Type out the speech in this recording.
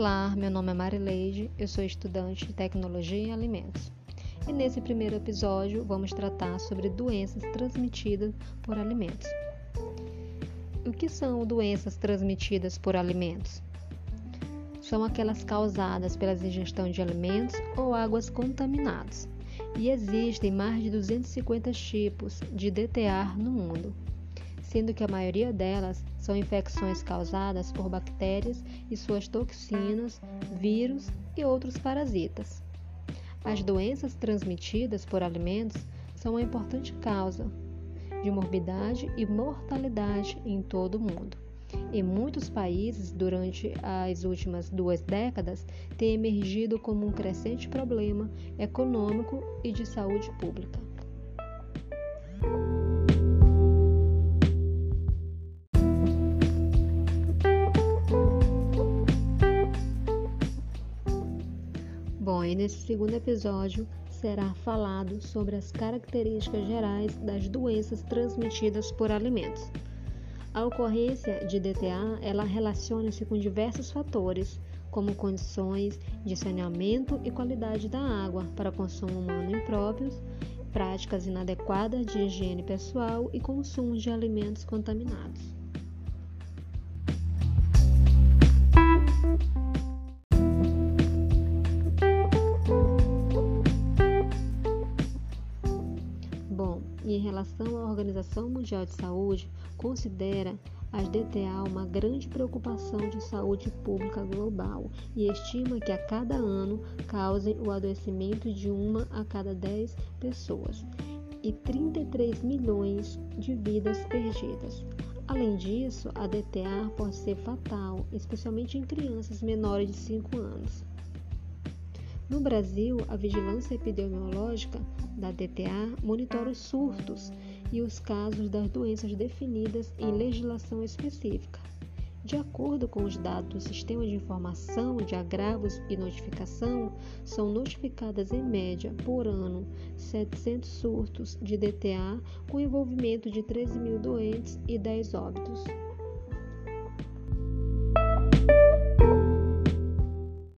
Olá, meu nome é Marileide, eu sou estudante de Tecnologia em Alimentos. E nesse primeiro episódio vamos tratar sobre doenças transmitidas por alimentos. O que são doenças transmitidas por alimentos? São aquelas causadas pela ingestão de alimentos ou águas contaminadas. E existem mais de 250 tipos de DTA no mundo sendo que a maioria delas são infecções causadas por bactérias e suas toxinas, vírus e outros parasitas. As doenças transmitidas por alimentos são uma importante causa de morbidade e mortalidade em todo o mundo. Em muitos países, durante as últimas duas décadas, tem emergido como um crescente problema econômico e de saúde pública. Nesse segundo episódio será falado sobre as características gerais das doenças transmitidas por alimentos. A ocorrência de DTA, ela relaciona-se com diversos fatores, como condições de saneamento e qualidade da água para consumo humano impróprios, práticas inadequadas de higiene pessoal e consumo de alimentos contaminados. Relação à Organização Mundial de Saúde, considera as DTA uma grande preocupação de saúde pública global e estima que a cada ano causem o adoecimento de uma a cada 10 pessoas e 33 milhões de vidas perdidas. Além disso, a DTA pode ser fatal, especialmente em crianças menores de 5 anos. No Brasil, a vigilância epidemiológica da DTA monitora os surtos e os casos das doenças definidas em legislação específica. De acordo com os dados do Sistema de Informação de Agravos e Notificação, são notificadas em média por ano 700 surtos de DTA com envolvimento de 13 mil doentes e 10 óbitos.